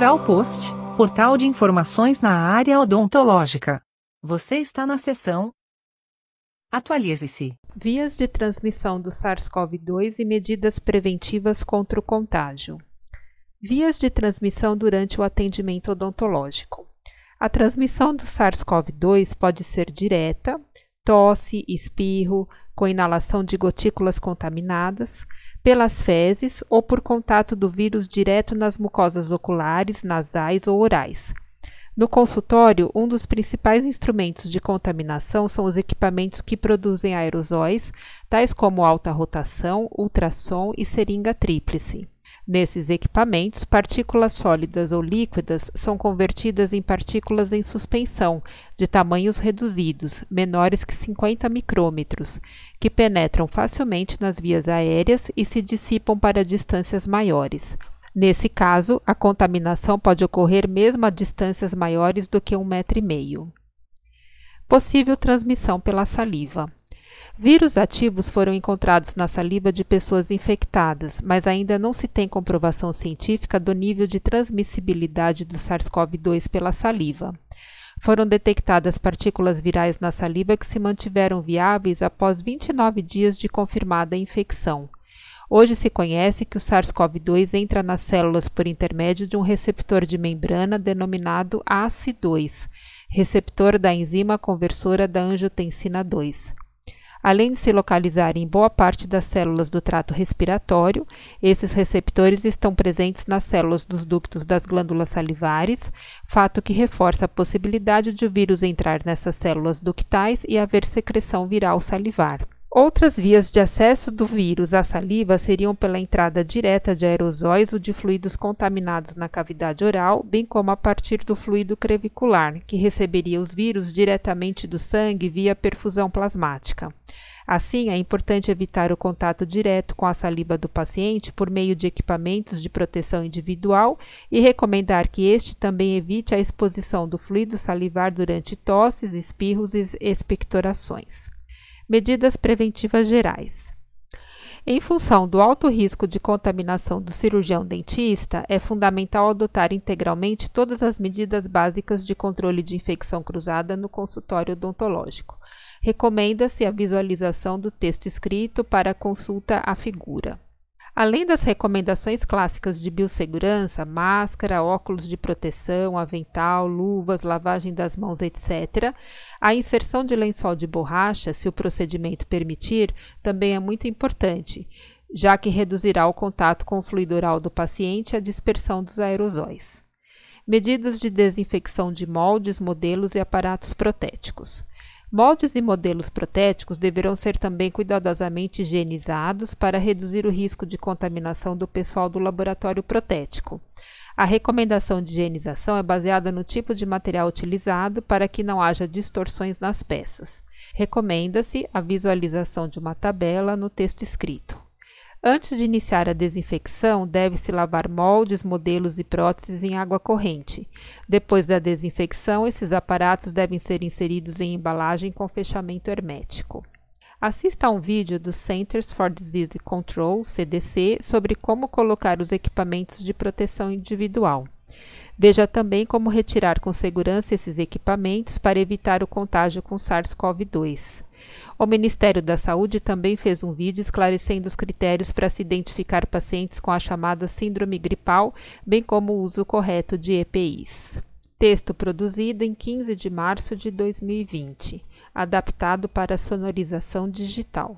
Oral Post, portal de informações na área odontológica. Você está na seção Atualize-se. Vias de transmissão do SARS-CoV-2 e medidas preventivas contra o contágio. Vias de transmissão durante o atendimento odontológico. A transmissão do SARS-CoV-2 pode ser direta, tosse, espirro, com inalação de gotículas contaminadas, pelas fezes ou por contato do vírus direto nas mucosas oculares, nasais ou orais. No consultório, um dos principais instrumentos de contaminação são os equipamentos que produzem aerosóis, tais como alta rotação, ultrassom e seringa tríplice. Nesses equipamentos, partículas sólidas ou líquidas são convertidas em partículas em suspensão, de tamanhos reduzidos, menores que 50 micrômetros, que penetram facilmente nas vias aéreas e se dissipam para distâncias maiores. Nesse caso, a contaminação pode ocorrer mesmo a distâncias maiores do que um metro e meio. Possível transmissão pela saliva. Vírus ativos foram encontrados na saliva de pessoas infectadas, mas ainda não se tem comprovação científica do nível de transmissibilidade do SARS-CoV-2 pela saliva. Foram detectadas partículas virais na saliva que se mantiveram viáveis após 29 dias de confirmada infecção. Hoje se conhece que o SARS-CoV-2 entra nas células por intermédio de um receptor de membrana denominado ACE2, receptor da enzima conversora da angiotensina 2. Além de se localizar em boa parte das células do trato respiratório, esses receptores estão presentes nas células dos ductos das glândulas salivares, fato que reforça a possibilidade de o vírus entrar nessas células ductais e haver secreção viral salivar. Outras vias de acesso do vírus à saliva seriam pela entrada direta de aerosóis ou de fluidos contaminados na cavidade oral, bem como a partir do fluido crevicular, que receberia os vírus diretamente do sangue via perfusão plasmática. Assim, é importante evitar o contato direto com a saliva do paciente por meio de equipamentos de proteção individual e recomendar que este também evite a exposição do fluido salivar durante tosses, espirros e expectorações. Medidas preventivas gerais. Em função do alto risco de contaminação do cirurgião dentista, é fundamental adotar integralmente todas as medidas básicas de controle de infecção cruzada no consultório odontológico. Recomenda-se a visualização do texto escrito para consulta à figura. Além das recomendações clássicas de biossegurança, máscara, óculos de proteção, avental, luvas, lavagem das mãos, etc., a inserção de lençol de borracha, se o procedimento permitir, também é muito importante, já que reduzirá o contato com o fluido oral do paciente e a dispersão dos aerosóis. Medidas de desinfecção de moldes, modelos e aparatos protéticos. Moldes e modelos protéticos deverão ser também cuidadosamente higienizados para reduzir o risco de contaminação do pessoal do laboratório protético. A recomendação de higienização é baseada no tipo de material utilizado para que não haja distorções nas peças. Recomenda-se a visualização de uma tabela no texto escrito. Antes de iniciar a desinfecção, deve-se lavar moldes, modelos e próteses em água corrente. Depois da desinfecção, esses aparatos devem ser inseridos em embalagem com fechamento hermético. Assista a um vídeo do Centers for Disease Control, CDC, sobre como colocar os equipamentos de proteção individual. Veja também como retirar com segurança esses equipamentos para evitar o contágio com SARS-CoV-2. O Ministério da Saúde também fez um vídeo esclarecendo os critérios para se identificar pacientes com a chamada síndrome gripal, bem como o uso correto de EPIs. Texto produzido em 15 de março de 2020, adaptado para sonorização digital.